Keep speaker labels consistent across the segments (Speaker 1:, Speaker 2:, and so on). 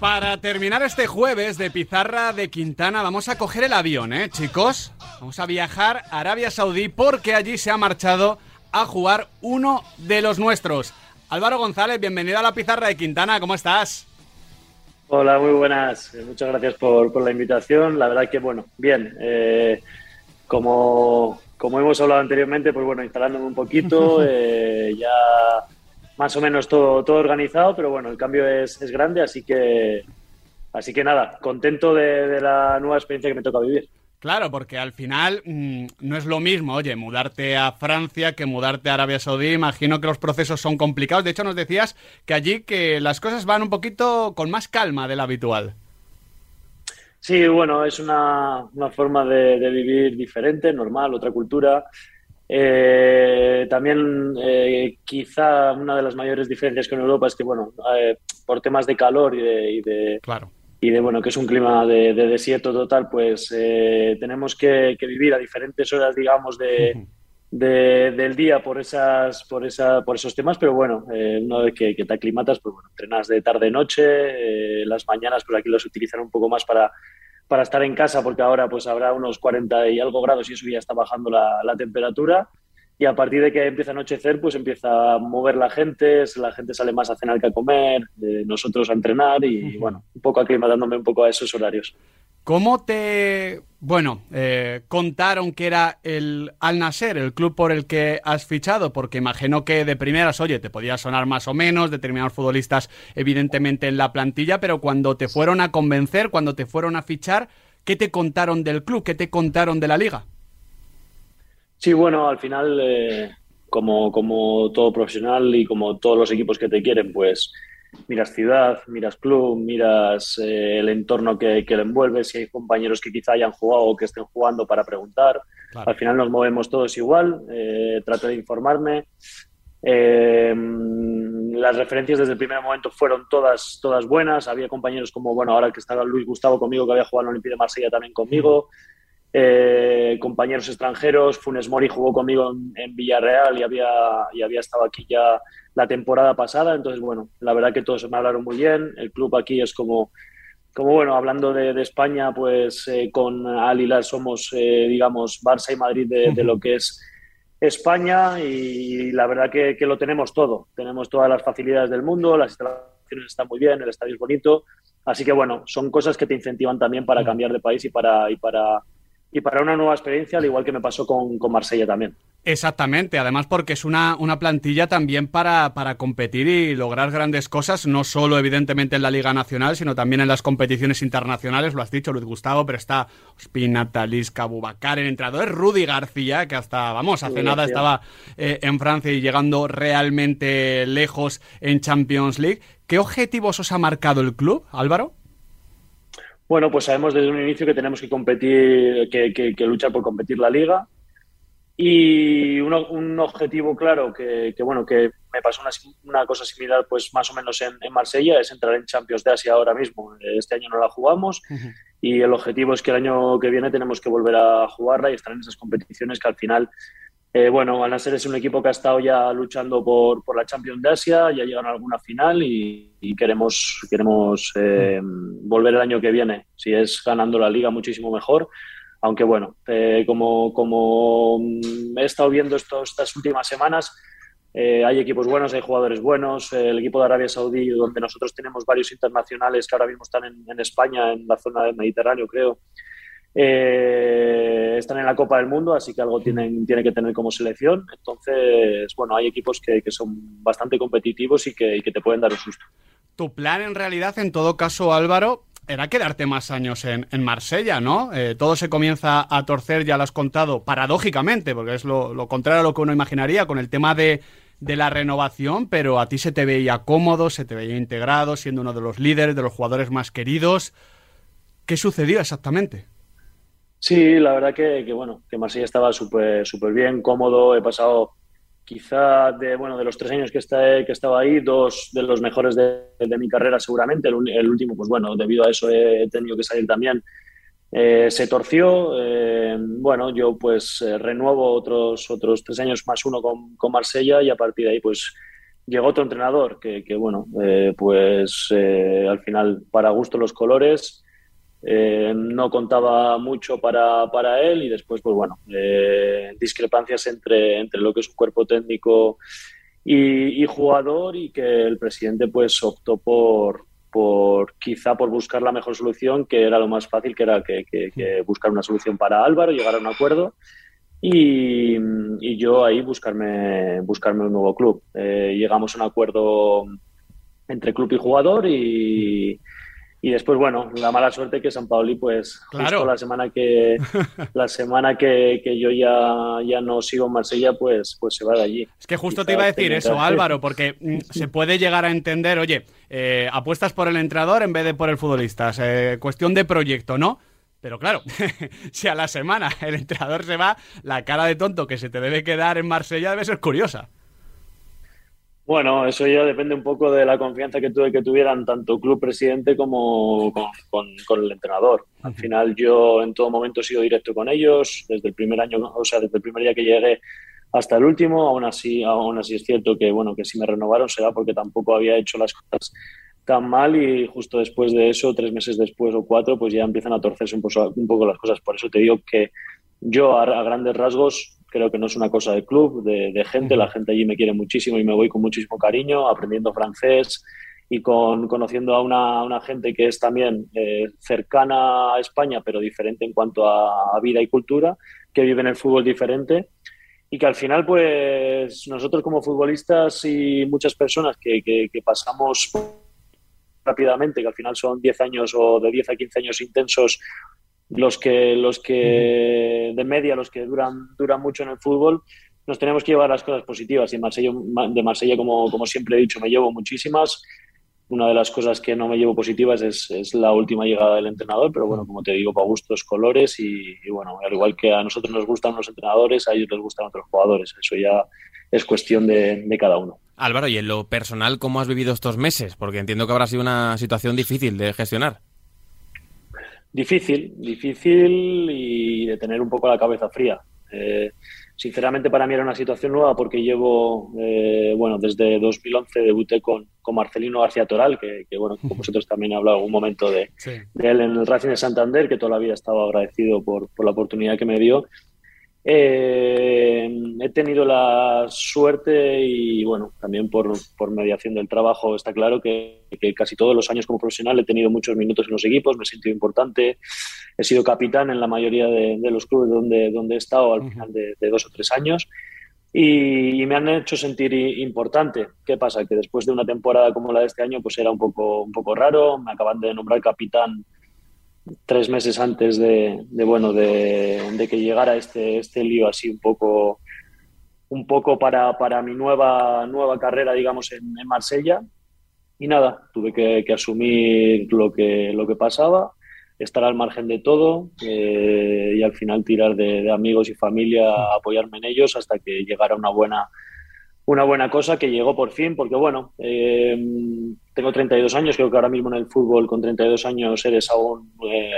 Speaker 1: Para terminar este jueves de Pizarra de Quintana, vamos a coger el avión, ¿eh, chicos? Vamos a viajar a Arabia Saudí porque allí se ha marchado a jugar uno de los nuestros. Álvaro González, bienvenido a la Pizarra de Quintana, ¿cómo estás?
Speaker 2: Hola, muy buenas. Eh, muchas gracias por, la invitación. La verdad que, bueno, bien. Eh, como, como hemos hablado anteriormente, pues bueno, instalándome un poquito, eh, ya más o menos todo, todo organizado, pero bueno, el cambio es, grande, así que, así que nada, contento de, la nueva experiencia que me toca vivir.
Speaker 1: Claro, porque al final mm, no es lo mismo, oye, mudarte a Francia que mudarte a Arabia Saudí. Imagino que los procesos son complicados. De hecho, nos decías que allí que las cosas van un poquito con más calma de la habitual.
Speaker 2: Sí, bueno, es una, forma de, vivir diferente, normal, otra cultura. Eh, también eh, quizá una de las mayores diferencias con Europa es que, bueno, eh, por temas de calor y de,
Speaker 1: claro.
Speaker 2: y de, bueno, que es un clima de, desierto total, pues tenemos que, vivir a diferentes horas, digamos, de, del día por esas, por esa, por esos temas, pero bueno, una vez que, te aclimatas, pues bueno, entrenas de tarde-noche, las mañanas, pues aquí los utilizan un poco más para para estar en casa porque ahora pues habrá unos 40 y algo grados y eso ya está bajando la, temperatura y a partir de que empieza a anochecer pues empieza a mover la gente, la gente sale más a cenar que a comer, nosotros a entrenar y bueno, un poco aclimatándome un poco a esos horarios.
Speaker 1: ¿Cómo te, bueno, eh, contaron que era el Al Nasser, el club por el que has fichado? Porque imagino que de primeras, oye, te podía sonar más o menos, determinados futbolistas evidentemente en la plantilla, pero cuando te fueron a convencer, cuando te fueron a fichar, ¿qué te contaron del club? ¿Qué te contaron de la liga?
Speaker 2: Sí, bueno, al final, eh, como, como todo profesional y como todos los equipos que te quieren, pues miras ciudad, miras club, miras eh, el entorno que, que, le envuelve, si hay compañeros que quizá hayan jugado o que estén jugando para preguntar. Al final nos movemos todos igual, eh, trato de informarme. Eh, las referencias desde el primer momento fueron todas, todas buenas. Había compañeros como, bueno, ahora que estaba Luis Gustavo conmigo, que había jugado en la Olimpia de Marsella también conmigo. Compañeros extranjeros, Funes Mori jugó conmigo en, Villarreal y había, y había estado aquí ya la temporada pasada. Entonces, bueno, la verdad que todos me hablaron muy bien. El club aquí es como, como bueno, hablando de, España, pues eh, con Al somos, eh, digamos, Barça y Madrid de, lo que es España y la verdad que, lo tenemos todo. Tenemos todas las facilidades del mundo, las instalaciones están muy bien, el estadio es bonito. Así que, bueno, son cosas que te incentivan también para cambiar de país y para, y para y para una nueva experiencia, al igual que me pasó con, con Marsella también.
Speaker 1: Exactamente, además porque es una, una plantilla también para, para, competir y lograr grandes cosas, no solo evidentemente en la Liga Nacional, sino también en las competiciones internacionales, lo has dicho Luis Gustavo, pero está Ospina, Talisca, Bubacar, el entrenador es Rudy García, que hasta, vamos, hace nada estaba eh, en Francia y llegando realmente lejos en Champions League. ¿Qué objetivos os ha marcado el club, Álvaro?
Speaker 2: Bueno, pues sabemos desde un inicio que tenemos que competir, que, luchar por competir la liga. Y un objetivo claro que, bueno, que me pasó una, cosa similar, pues más o menos en, Marsella, es entrar en Champions de Asia ahora mismo. Este año no la jugamos y el objetivo es que el año que viene tenemos que volver a jugarla y estar en esas competiciones que al final eh, bueno, Al Nasser es un equipo que ha estado ya luchando por, por la Champions de Asia, ya llegan a alguna final y, queremos, queremos eh, volver el año que viene. Si es ganando la liga, muchísimo mejor. Aunque bueno, eh, como, como he estado viendo estas últimas semanas, hay equipos buenos, hay jugadores buenos. el equipo de Arabia Saudí, donde nosotros tenemos varios internacionales que ahora mismo están en, en España, en la zona del Mediterráneo, creo eh, están en la Copa del Mundo, así que algo tienen, tiene que tener como selección. Entonces, bueno, hay equipos que, son bastante competitivos y que, te pueden dar un susto.
Speaker 1: Tu plan, en realidad, en todo caso, Álvaro, era quedarte más años en, Marsella, ¿no? Eh, todo se comienza a torcer, ya lo has contado, paradójicamente, porque es lo, contrario a lo que uno imaginaría con el tema de, de, la renovación, pero a ti se te veía cómodo, se te veía integrado, siendo uno de los líderes, de los jugadores más queridos. ¿Qué sucedió exactamente?
Speaker 2: Sí, la verdad que, bueno, que Marsella estaba súper súper bien, cómodo. He pasado quizá de bueno de los tres años que, está, que estaba ahí, dos de los mejores de, mi carrera seguramente. El, último, pues bueno, debido a eso he tenido que salir también. Eh, se torció. Eh, bueno, yo pues eh, renuevo otros, otros tres años más uno con, con Marsella y a partir de ahí pues llegó otro entrenador que, bueno, eh, pues al final para gusto los colores, eh, no contaba mucho para, para, él y después, pues bueno, discrepancias entre, entre lo que es un cuerpo técnico y, jugador y que el presidente pues optó por, por quizá por buscar la mejor solución, que era lo más fácil, que era que, que buscar una solución para Álvaro, llegar a un acuerdo y, yo ahí buscarme, buscarme un nuevo club. Eh, llegamos a un acuerdo entre club y jugador y, y después, bueno, la mala suerte que San Paoli, pues justo la semana que la semana que, que, yo ya, ya no sigo en Marsella, pues, pues se va de allí.
Speaker 1: Es que justo te iba a decir eso, Álvaro, porque mm, se puede llegar a entender, oye, eh, apuestas por el entrenador en vez de por el futbolista. Eh, cuestión de proyecto, ¿no? Pero claro, si a la semana el entrenador se va, la cara de tonto que se te debe quedar en Marsella debe ser curiosa.
Speaker 2: Bueno, eso ya depende un poco de la confianza que tuve que tuvieran tanto club presidente como con, el entrenador. Al final yo en todo momento he sido directo con ellos, desde el primer año, o sea, desde el primer día que llegué hasta el último. Aún así, aún así es cierto que bueno que si me renovaron será porque tampoco había hecho las cosas tan mal y justo después de eso, tres meses después o cuatro, pues ya empiezan a torcerse un poco, las cosas. Por eso te digo que yo a, grandes rasgos creo que no es una cosa de club, de, gente. La gente allí me quiere muchísimo y me voy con muchísimo cariño, aprendiendo francés y con, conociendo a una, gente que es también eh, cercana a España, pero diferente en cuanto a, vida y cultura, que vive en el fútbol diferente y que al final, pues nosotros como futbolistas y muchas personas que, que, que pasamos rápidamente, que al final son 10 años o de 10 a 15 años intensos los que, los que de media, los que duran, duran mucho en el fútbol, nos tenemos que llevar las cosas positivas. Y Marsella, de Marsella, como, como siempre he dicho, me llevo muchísimas. Una de las cosas que no me llevo positivas es, es la última llegada del entrenador, pero bueno, como te digo, para gustos, colores y, bueno, al igual que a nosotros nos gustan los entrenadores, a ellos les gustan otros jugadores. Eso ya es cuestión de, de cada uno.
Speaker 3: Álvaro, y en lo personal, ¿cómo has vivido estos meses? Porque entiendo que habrá sido una situación difícil de gestionar.
Speaker 2: Difícil, difícil y de tener un poco la cabeza fría. Eh, sinceramente para mí era una situación nueva porque llevo, eh, bueno, desde 2011 debuté con, con Marcelino García Toral, que, bueno, con vosotros también he hablado algún momento de, de, él en el Racing de Santander, que toda la vida estaba agradecido por, por la oportunidad que me dio. Eh, he tenido la suerte y, bueno, también por, por mediación del trabajo, está claro que, casi todos los años como profesional he tenido muchos minutos en los equipos, me he sentido importante, he sido capitán en la mayoría de, los clubes donde, donde he estado al final de, dos o tres años y, me han hecho sentir importante. ¿Qué pasa? Que después de una temporada como la de este año, pues era un poco, un poco raro, me acaban de nombrar capitán tres meses antes de, bueno de, que llegara este, este lío así un poco un poco para, para mi nueva nueva carrera digamos en, Marsella. Y nada tuve que, asumir lo que lo que pasaba estar al margen de todo eh, y al final tirar de, de amigos y familia apoyarme en ellos hasta que llegara una buena una buena cosa que llegó por fin, porque bueno, eh, tengo 32 años, creo que ahora mismo en el fútbol con 32 años eres aún eh,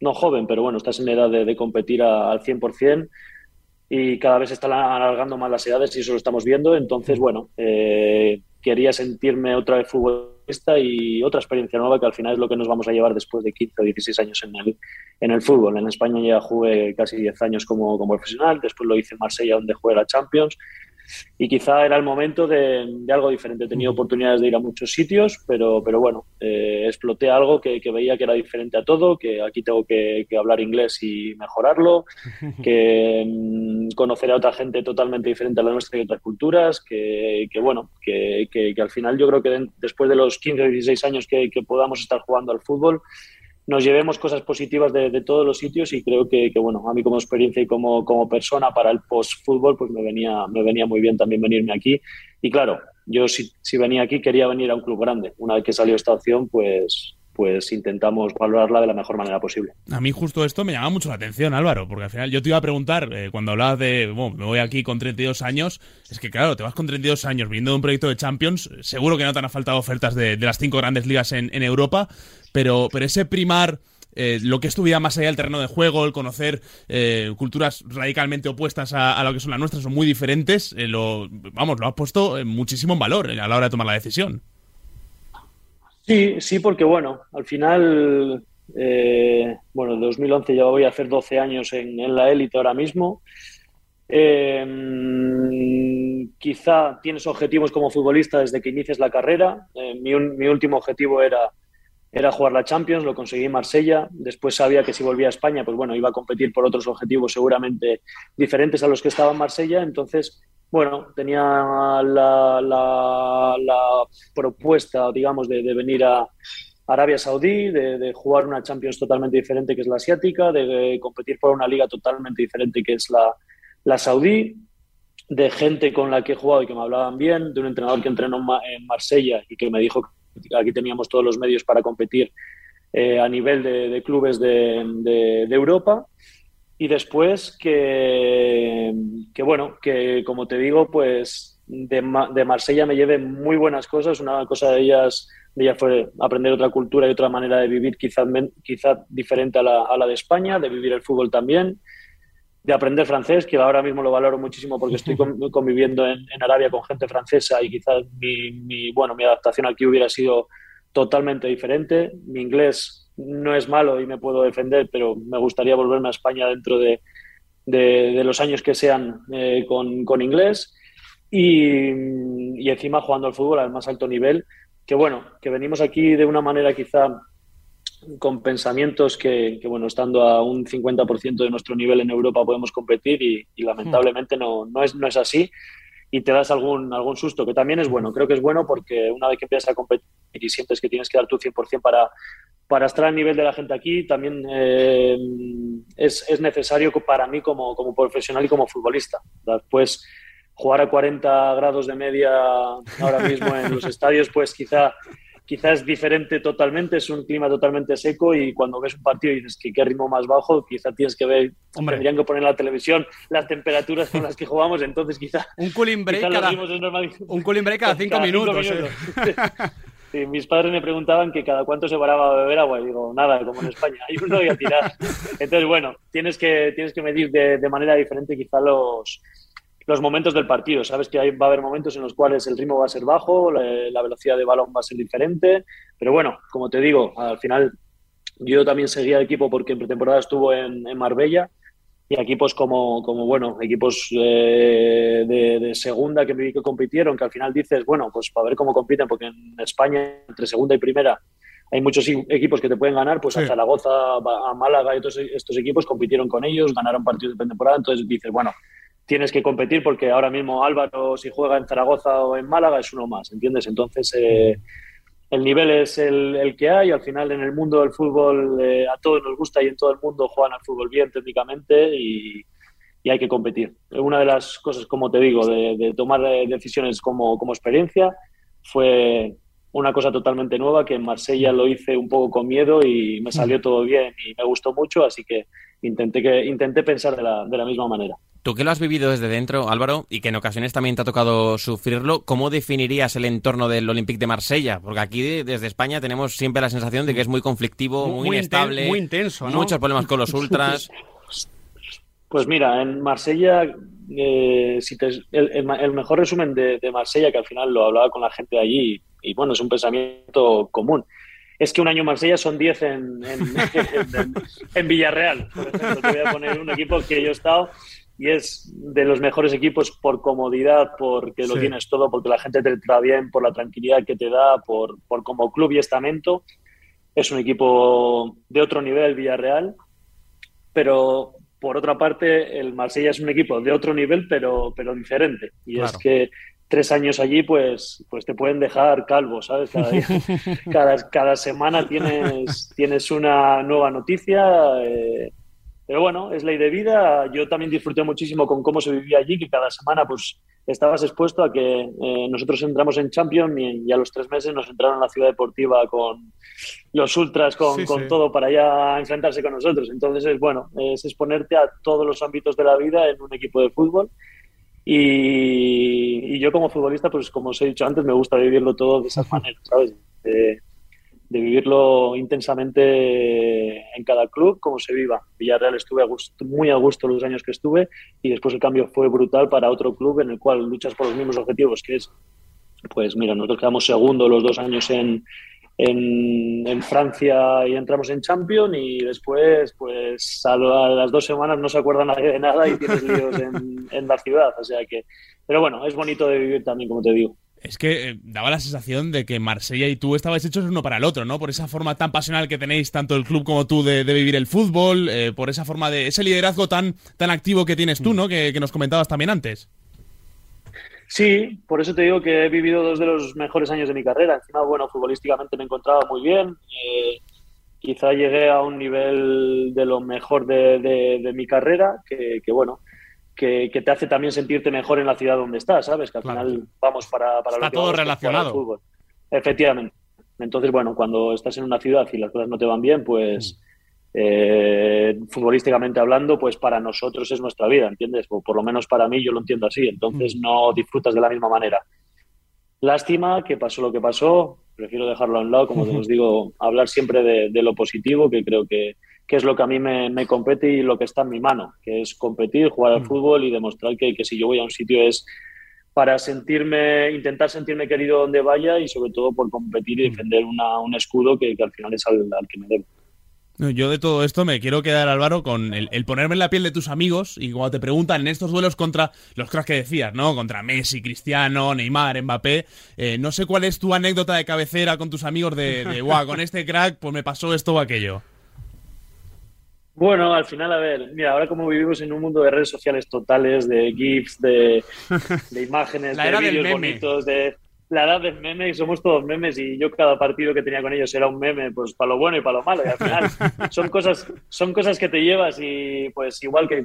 Speaker 2: no joven, pero bueno, estás en edad de, competir al 100% y cada vez están alargando más las edades y eso lo estamos viendo, entonces bueno, eh, quería sentirme otra vez futbolista y otra experiencia nueva que al final es lo que nos vamos a llevar después de 15 o 16 años en el, en el fútbol. En España ya jugué casi 10 años como, como profesional, después lo hice en Marsella donde jugué la Champions y quizá era el momento de, algo diferente. He tenido oportunidades de ir a muchos sitios, pero, pero bueno, eh, exploté algo que, veía que era diferente a todo, que aquí tengo que, hablar inglés y mejorarlo, que mm, conocer a otra gente totalmente diferente a la nuestra y otras culturas, que, bueno, que, al final yo creo que después de los 15 o 16 años que podamos estar jugando al fútbol, nos llevemos cosas positivas de, todos los sitios y creo que, bueno, a mí como experiencia y como, como persona para el post-fútbol, pues me venía, me venía muy bien también venirme aquí. Y claro, yo si, si venía aquí quería venir a un club grande. Una vez que salió esta opción, pues, pues intentamos valorarla de la mejor manera posible.
Speaker 4: A mí justo esto me llama mucho la atención, Álvaro, porque al final yo te iba a preguntar, eh, cuando hablabas de, bueno, me voy aquí con 32 años, es que claro, te vas con 32 años viniendo de un proyecto de Champions, seguro que no te han faltado ofertas de, las cinco grandes ligas en, Europa, pero, pero ese primar eh, lo que es tu vida más allá del terreno de juego, el conocer eh, culturas radicalmente opuestas a, lo que son las nuestras, son muy diferentes, eh, lo, vamos, lo has puesto muchísimo en valor a la hora de tomar la decisión.
Speaker 2: Sí, sí, porque bueno, al final, bueno, en 2011 ya voy a hacer 12 años en, la élite ahora mismo. quizá tienes objetivos como futbolista desde que inicies la carrera. mi, mi último objetivo era era jugar la Champions, lo conseguí en Marsella. Después sabía que si volvía a España, pues bueno, iba a competir por otros objetivos seguramente diferentes a los que estaba en Marsella. Entonces, bueno, tenía la, propuesta, digamos, de, venir a Arabia Saudí, de, jugar una Champions totalmente diferente que es la asiática, de, competir por una liga totalmente diferente que es la, saudí, de gente con la que he jugado y que me hablaban bien, de un entrenador que entrenó en Marsella y que me dijo aquí teníamos todos los medios para competir eh, a nivel de, clubes de, Europa. Y después que, que, bueno, que como te digo, pues de, Marsella me lleve muy buenas cosas. Una cosa de ellas, de ellas fue aprender otra cultura y otra manera de vivir quizás quizá diferente a la, a la de España, de vivir el fútbol también de aprender francés, que ahora mismo lo valoro muchísimo porque estoy conviviendo en, Arabia con gente francesa y quizás mi, bueno, mi adaptación aquí hubiera sido totalmente diferente. Mi inglés no es malo y me puedo defender, pero me gustaría volverme a España dentro de, de, los años que sean eh, con, con, inglés y, y encima jugando al fútbol al más alto nivel, que bueno, que venimos aquí de una manera quizá con pensamientos que, bueno, estando a un 50% de nuestro nivel en Europa podemos competir y, lamentablemente no, no, es, no es así y te das algún, algún susto, que también es bueno. Creo que es bueno porque una vez que empiezas a competir y sientes que tienes que dar tu 100% para, para estar al nivel de la gente aquí, también eh, es, es, necesario para mí como, como profesional y como futbolista. Después, jugar a 40 grados de media ahora mismo en los estadios, pues quizá quizás es diferente totalmente, es un clima totalmente seco y cuando ves un partido y dices que qué ritmo más bajo, quizá tienes que ver, Hombre. tendrían que poner en la televisión las temperaturas con las que jugamos, entonces quizá...
Speaker 1: Un cooling break, cada, un cooling break cada cinco minutos.
Speaker 2: ¿eh? mis padres me preguntaban que cada cuánto se paraba a beber agua y digo, nada, como en España, hay uno y a tirar. Entonces, bueno, tienes que, tienes que medir de, de manera diferente quizá los, los momentos del partido. Sabes que va a haber momentos en los cuales el ritmo va a ser bajo, la, velocidad de balón va a ser diferente, pero bueno, como te digo, al final yo también seguía el equipo porque en pretemporada estuvo en, Marbella y equipos como, como bueno, equipos eh, de, segunda que, que compitieron, que al final dices, bueno, pues para ver cómo compiten, porque en España entre segunda y primera hay muchos equipos que te pueden ganar, pues a Zaragoza, a Málaga y todos estos equipos compitieron con ellos, ganaron partidos de pretemporada, entonces dices, bueno, tienes que competir porque ahora mismo Álvaro, si juega en Zaragoza o en Málaga, es uno más, ¿entiendes? Entonces, eh, el nivel es el, que hay. Al final, en el mundo del fútbol, eh, a todos nos gusta y en todo el mundo juegan al fútbol bien técnicamente y, hay que competir. Una de las cosas, como te digo, de, tomar eh, decisiones como, como experiencia fue una cosa totalmente nueva que en Marsella lo hice un poco con miedo y me salió todo bien y me gustó mucho, así que intenté, que, intenté pensar de la, de la misma manera.
Speaker 3: Tú que lo has vivido desde dentro, Álvaro, y que en ocasiones también te ha tocado sufrirlo, ¿cómo definirías el entorno del Olympique de Marsella? Porque aquí desde España tenemos siempre la sensación de que es muy conflictivo, muy, inestable,
Speaker 1: muy intenso, ¿no?
Speaker 3: muchos problemas con los ultras.
Speaker 2: Pues mira, en Marsella, eh, si el, mejor resumen de, Marsella, que al final lo hablaba con la gente de allí, y, bueno, es un pensamiento común, es que un año en Marsella son 10 en, en, Villarreal. Por ejemplo, te voy a poner un equipo que yo he estado y es de los mejores equipos por comodidad, porque lo tienes todo, porque la gente te trata bien, por la tranquilidad que te da, por, por como club y estamento. Es un equipo de otro nivel, Villarreal, pero por otra parte, el Marsella es un equipo de otro nivel, pero, pero diferente. Y es que tres años allí, pues, pues te pueden dejar calvo, ¿sabes? Cada, cada, semana tienes, tienes una nueva noticia. Eh, pero bueno, es ley de vida. Yo también disfruté muchísimo con cómo se vivía allí, que cada semana pues estabas expuesto a que eh, nosotros entramos en Champions y, a los tres meses nos entraron a la ciudad deportiva con los ultras, con, con todo para ya enfrentarse con nosotros. Entonces, es bueno, es exponerte a todos los ámbitos de la vida en un equipo de fútbol. Y, yo como futbolista, pues como os he dicho antes, me gusta vivirlo todo de esa manera, ¿sabes? De vivirlo intensamente en cada club, como se viva. Villarreal estuve muy a gusto los años que estuve y después el cambio fue brutal para otro club en el cual luchas por los mismos objetivos, que es, pues mira, nosotros quedamos segundo los dos años en, en, Francia y entramos en Champions y después, pues a, las dos semanas no se acuerda nadie de nada y tienes líos en, en la ciudad. O sea que, pero bueno, es bonito de vivir también, como te digo.
Speaker 4: Es que eh, daba la sensación de que Marsella y tú estabais hechos uno para el otro, ¿no? Por esa forma tan pasional que tenéis tanto el club como tú de, vivir el fútbol, eh, por esa forma de ese liderazgo tan, tan activo que tienes tú, ¿no? Que, nos comentabas también antes.
Speaker 2: Sí, por eso te digo que he vivido dos de los mejores años de mi carrera. Encima, bueno, futbolísticamente me encontraba muy bien. Eh, quizá llegué a un nivel de lo mejor de, mi carrera, que, que bueno, que, te hace también sentirte mejor en la ciudad donde estás, ¿sabes? Que al final vamos para, para
Speaker 1: Está todo relacionado.
Speaker 2: Fútbol. Efectivamente. Entonces, bueno, cuando estás en una ciudad y las cosas no te van bien, pues mm. eh, futbolísticamente hablando, pues para nosotros es nuestra vida, ¿entiendes? O por lo menos para mí yo lo entiendo así. Entonces mm. no disfrutas de la misma manera. Lástima que pasó lo que pasó. Prefiero dejarlo a un lado, como os digo, hablar siempre de lo positivo, que creo que, que es lo que a mí me, compete y lo que está en mi mano, que es competir, jugar al mm. fútbol y demostrar que, si yo voy a un sitio es para sentirme, intentar sentirme querido donde vaya y sobre todo por competir y mm. defender un escudo que, al final es al, que me debo.
Speaker 4: Yo de todo esto me quiero quedar, Álvaro, con el, ponerme en la piel de tus amigos y cuando te preguntan en estos duelos contra los cracks que decías, ¿no? Contra Messi, Cristiano, Neymar, Mbappé. Eh, no sé cuál es tu anécdota de cabecera con tus amigos de, de guau, con este crack, pues me pasó esto o aquello.
Speaker 2: Bueno, al final, a ver, mira, ahora como vivimos en un mundo de redes sociales totales, de GIFs, de, de imágenes, de vídeos bonitos, de la edad del meme y somos todos memes y yo cada partido que tenía con ellos era un meme, pues para lo bueno y para lo malo. Y al final son cosas, son cosas que te llevas y pues igual que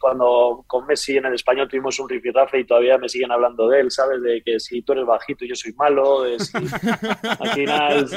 Speaker 2: cuando con Messi en el español tuvimos un rifirrafe y todavía me siguen hablando de él, ¿sabes? De que si tú eres bajito yo soy malo, de si al final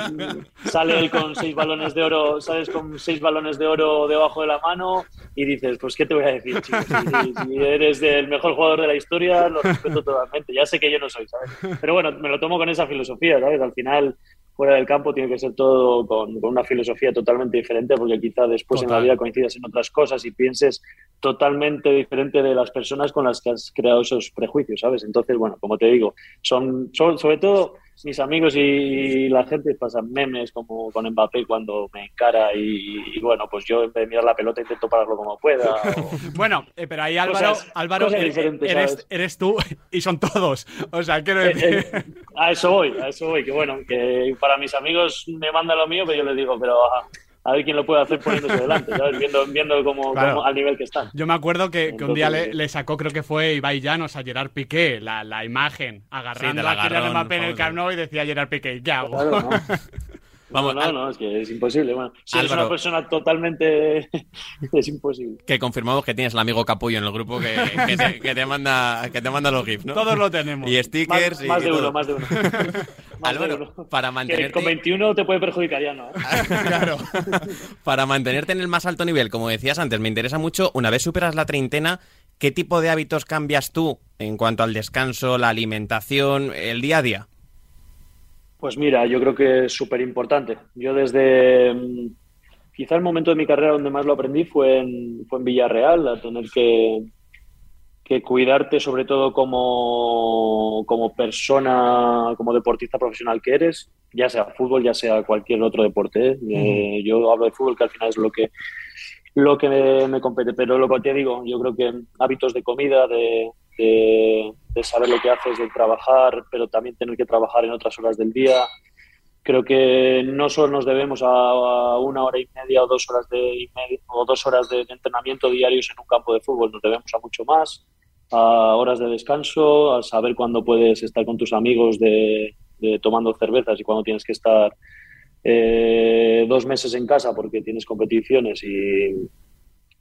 Speaker 2: sale él con seis balones de oro, ¿sabes? Con seis balones de oro debajo de la mano y dices, pues ¿qué te voy a decir, chicos? Si, eres el mejor jugador de la historia, lo respeto totalmente. Ya sé que yo no soy, ¿sabes? Pero bueno, me lo tomo con esa filosofía, ¿sabes? Al final, fuera del campo tiene que ser todo con, una filosofía totalmente diferente, porque quizá después en la vida coincidas en otras cosas y pienses totalmente diferente de las personas con las que has creado esos prejuicios, ¿sabes? Entonces, bueno, como te digo, son, son sobre todo mis amigos y la gente pasan memes como con Mbappé cuando me encara y, bueno, pues yo en vez de mirar la pelota intento pararlo como pueda.
Speaker 1: bueno, eh, pero ahí Álvaro, Álvaro eh, eres, eres, tú y son todos. O sea, quiero eh, decir...
Speaker 2: a eso voy, a eso voy, que bueno, que para mis amigos me manda lo mío, pero yo les digo, pero a ver quién lo puede hacer poniéndose delante, ¿sabes? Viendo, viendo cómo, al nivel que está.
Speaker 1: Yo me acuerdo que, un día le, sacó, creo que fue Ibai Llanos a Gerard Piqué, la, la imagen, agarrando a Kylian Mbappé en el Camp Nou y decía Gerard Piqué, ¿qué hago?
Speaker 2: Vamos, no, no, es que es imposible. Bueno, si eres una persona totalmente. es imposible.
Speaker 3: Que confirmamos que tienes el amigo capullo en el grupo que, que, te, manda, que te manda los GIFs, ¿no?
Speaker 1: Todos lo tenemos.
Speaker 3: Y stickers.
Speaker 2: Más,
Speaker 3: y
Speaker 2: más de uno, más de uno.
Speaker 3: Álvaro, para mantenerte...
Speaker 2: con 21 te puede perjudicar ya, ¿no?
Speaker 3: claro. para mantenerte en el más alto nivel, como decías antes, me interesa mucho, una vez superas la treintena, ¿qué tipo de hábitos cambias tú en cuanto al descanso, la alimentación, el día a día?
Speaker 2: Pues mira, yo creo que es súper importante. Yo desde... Mm, quizá el momento de mi carrera donde más lo aprendí fue en, fue en Villarreal, a tener que, que cuidarte sobre todo como, como persona, como deportista profesional que eres, ya sea fútbol, ya sea cualquier otro deporte. ¿eh? Eh, yo hablo de fútbol, que al final es lo que lo que me, compete, pero lo que te digo, yo creo que hábitos de comida, de, de, saber lo que haces, de trabajar, pero también tener que trabajar en otras horas del día. Creo que no solo nos debemos a, una hora y media o dos horas de, o dos horas de entrenamiento diarios en un campo de fútbol, nos debemos a mucho más a horas de descanso, a saber cuándo puedes estar con tus amigos de, tomando cervezas y cuándo tienes que estar eh, dos meses en casa porque tienes competiciones y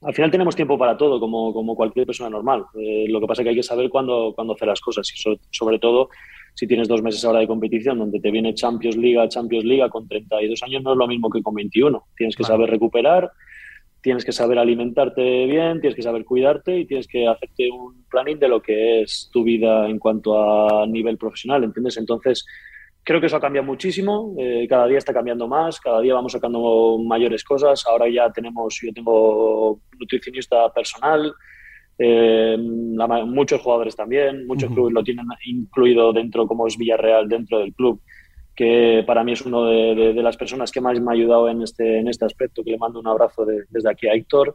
Speaker 2: al final tenemos tiempo para todo como, como cualquier persona normal. Eh, lo que pasa es que hay que saber cuándo, cuándo hacer las cosas y sobre todo si tienes dos meses ahora de competición donde te viene Champions League, Champions League con 32 años no es lo mismo que con 21. Tienes que saber recuperar tienes que saber alimentarte bien, tienes que saber cuidarte y tienes que hacerte un planning de lo que es tu vida en cuanto a nivel profesional, ¿entiendes? Entonces, creo que eso ha cambiado muchísimo, eh, cada día está cambiando más, cada día vamos sacando mayores cosas, ahora ya tenemos, yo tengo nutricionista personal, eh, muchos jugadores también, muchos clubes lo tienen incluido dentro, como es Villarreal, dentro del club, que para mí es uno de, las personas que más me ha ayudado en este, en este aspecto, que le mando un abrazo desde aquí a Héctor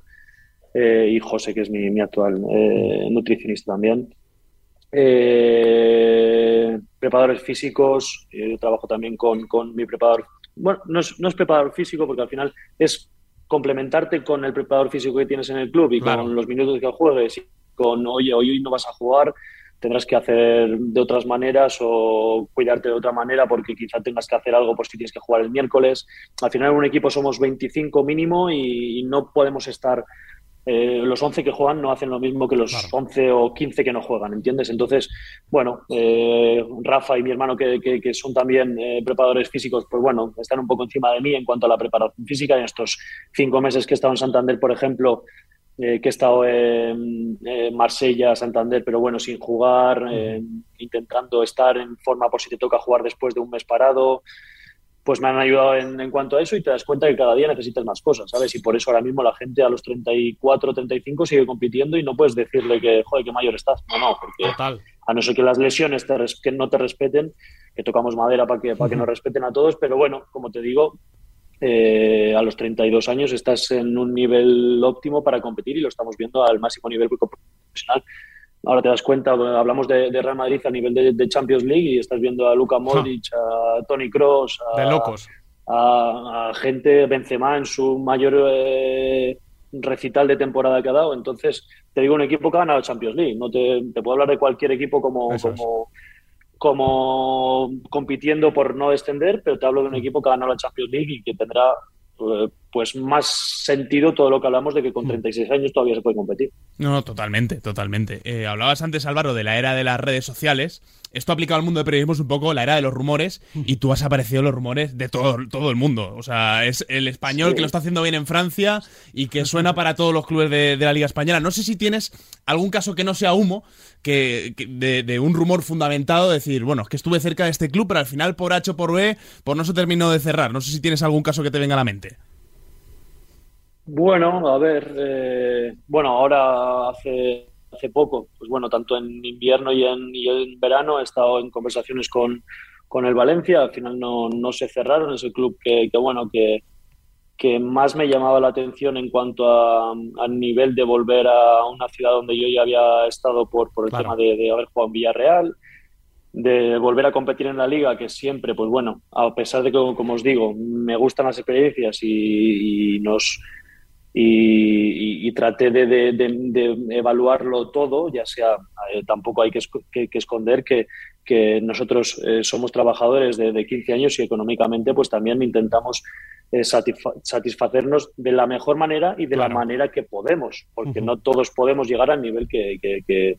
Speaker 2: eh, y José, que es mi, mi actual nutricionista también. Eh, preparadores físicos, eh, yo trabajo también con, con, mi preparador. Bueno, no es, no es, preparador físico porque al final es complementarte con el preparador físico que tienes en el club y con los minutos que juegues y con, oye, hoy no vas a jugar, tendrás que hacer de otras maneras o cuidarte de otra manera porque quizá tengas que hacer algo por si tienes que jugar el miércoles. Al final en un equipo somos 25 mínimo y no podemos estar eh, los 11 que juegan no hacen lo mismo que los 11 o 15 que no juegan, ¿entiendes? Entonces, bueno, eh, Rafa y mi hermano, que, son también eh, preparadores físicos, pues bueno, están un poco encima de mí en cuanto a la preparación física. En estos cinco meses que he estado en Santander, por ejemplo, que he estado en Marsella, Santander, pero bueno, sin jugar, intentando estar en forma por si te toca jugar después de un mes parado pues me han ayudado en, cuanto a eso y te das cuenta que cada día necesitas más cosas, ¿sabes? Y por eso ahora mismo la gente a los 34, 35 sigue compitiendo y no puedes decirle que, joder, qué mayor estás. No, no, porque a no ser que las lesiones te que no te respeten, que tocamos madera para que, para que nos respeten a todos, pero bueno, como te digo, eh, a los 32 años estás en un nivel óptimo para competir y lo estamos viendo al máximo nivel profesional ahora te das cuenta, hablamos de, Real Madrid a nivel de, Champions League y estás viendo a Luka Modric, a Tony Cross,
Speaker 1: a, de locos.
Speaker 2: A, gente, Benzema en su mayor eh, recital de temporada que ha dado. Entonces, te digo un equipo que ha ganado Champions League. No te, puedo hablar de cualquier equipo como, como, como compitiendo por no descender, pero te hablo de un equipo que ha ganado la Champions League y que tendrá eh, pues más sentido todo lo que hablamos de que con 36 mm. años todavía se puede competir.
Speaker 4: No, totalmente, totalmente. Eh, hablabas antes, Álvaro, de la era de las redes sociales. Esto aplicado al mundo de periodismo es un poco la era de los rumores mm. y tú has aparecido en los rumores de todo, todo el mundo. O sea, es el español que lo está haciendo bien en Francia y que suena para todos los clubes de, la Liga Española. No sé si tienes algún caso que no sea humo, que, de, un rumor fundamentado, decir, bueno, es que estuve cerca de este club, pero al final por H o por B, por no se terminó de cerrar. No sé si tienes algún caso que te venga a la mente.
Speaker 2: Bueno, a ver, eh, bueno, ahora hace, hace poco, pues bueno, tanto en invierno y en, en verano he estado en conversaciones con, con el Valencia, al final no, no se cerraron, es el club que, que bueno, que, que más me llamaba la atención en cuanto a, al nivel de volver a una ciudad donde yo ya había estado por, por el tema de, de, haber jugado en Villarreal, de volver a competir en la liga, que siempre, pues bueno, a pesar de que, como os digo, me gustan las experiencias y nos y, traté de, evaluarlo todo, ya sea, eh, tampoco hay que, esconder que, nosotros eh, somos trabajadores de, 15 años y económicamente pues también intentamos eh, satisfacernos de la mejor manera y de la manera que podemos, porque no todos podemos llegar al nivel que,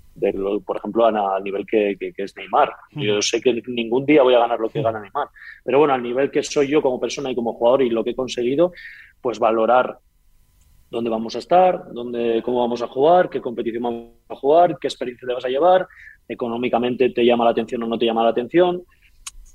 Speaker 2: por ejemplo, al nivel que, es Neymar. Yo sé que ningún día voy a ganar lo que gana Neymar, pero bueno, al nivel que soy yo como persona y como jugador y lo que he conseguido, pues valorar dónde vamos a estar, dónde, cómo vamos a jugar, qué competición vamos a jugar, qué experiencia te vas a llevar, económicamente te llama la atención o no te llama la atención,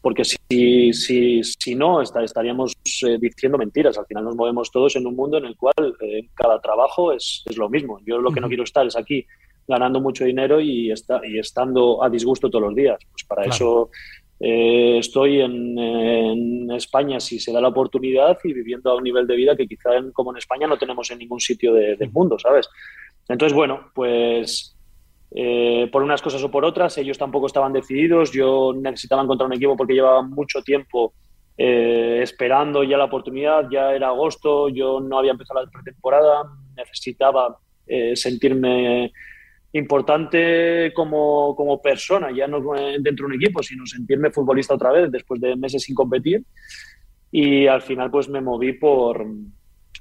Speaker 2: porque si, si, si no, estaríamos eh, diciendo mentiras. Al final nos movemos todos en un mundo en el cual eh, cada trabajo es, es, lo mismo. Yo lo que no quiero estar es aquí ganando mucho dinero y, está, y estando a disgusto todos los días. Pues para eso eh, estoy en, España si se da la oportunidad y viviendo a un nivel de vida que quizá como en España no tenemos en ningún sitio del mundo, ¿sabes? Entonces, bueno, pues eh, por unas cosas o por otras, ellos tampoco estaban decididos, yo necesitaba encontrar un equipo porque llevaba mucho tiempo eh, esperando ya la oportunidad, ya era agosto, yo no había empezado la pretemporada, necesitaba sentirme importante como, como, persona, ya no dentro de un equipo, sino sentirme futbolista otra vez después de meses sin competir. Y al final pues me moví por,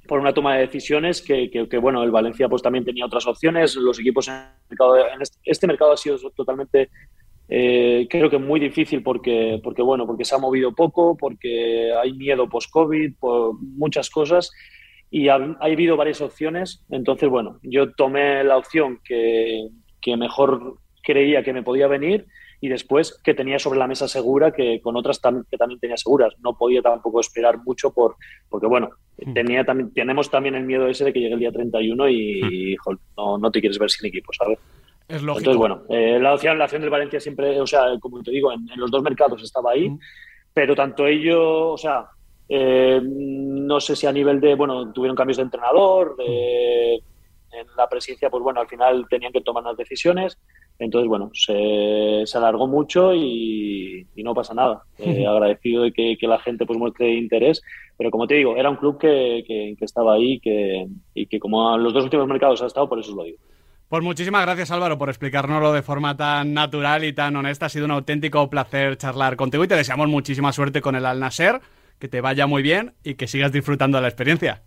Speaker 2: por una toma de decisiones que, que, bueno, el Valencia pues también tenía otras opciones. Los equipos en, el mercado, en este, mercado ha sido totalmente, eh, creo que muy difícil porque, porque, bueno, porque se ha movido poco, porque hay miedo post-COVID, por muchas cosas y ha, habido varias opciones. Entonces, bueno, yo tomé la opción que, que mejor creía que me podía venir y después que tenía sobre la mesa segura que con otras que también tenía seguras. No podía tampoco esperar mucho por porque, bueno, hmm. tenía también, tenemos también el miedo ese de que llegue el día 31 y, hmm. no, no te quieres ver sin equipo, ¿sabes?
Speaker 1: Es lógico.
Speaker 2: Entonces, bueno, eh, la, opción, la opción del Valencia siempre, o sea, como te digo, en, los dos mercados estaba ahí, hmm. pero tanto ellos, o sea, eh, no sé si a nivel de, bueno, tuvieron cambios de entrenador, de en la presidencia, pues bueno, al final tenían que tomar las decisiones. Entonces, bueno, se, se alargó mucho y, no pasa nada. Eh, agradecido de que, la gente pues muestre interés, pero como te digo, era un club que, que, estaba ahí que, y que como los dos últimos mercados ha estado, por eso os lo digo.
Speaker 1: Pues muchísimas gracias Álvaro por explicárnoslo de forma tan natural y tan honesta. Ha sido un auténtico placer charlar contigo y te deseamos muchísima suerte con el Al Nasser, que te vaya muy bien y que sigas disfrutando de la experiencia.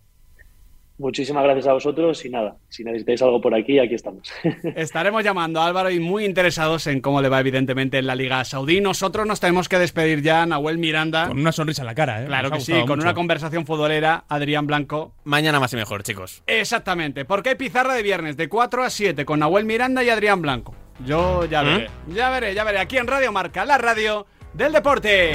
Speaker 2: Muchísimas gracias a vosotros y nada, si necesitáis algo por aquí, aquí estamos.
Speaker 1: Estaremos llamando a Álvaro y muy interesados en cómo le va evidentemente en la Liga Saudí. Nosotros nos tenemos que despedir ya, Nahuel Miranda.
Speaker 4: Con una sonrisa en la cara, ¿eh?
Speaker 1: Claro que sí, con una conversación futbolera, Adrián Blanco.
Speaker 3: Mañana más y mejor, chicos.
Speaker 1: Exactamente, porque hay pizarra de viernes de 4 a 7 con Nahuel Miranda y Adrián Blanco. Yo ya ¿Mm? veré, ya veré, ya veré. Aquí en Radio Marca, la radio del deporte.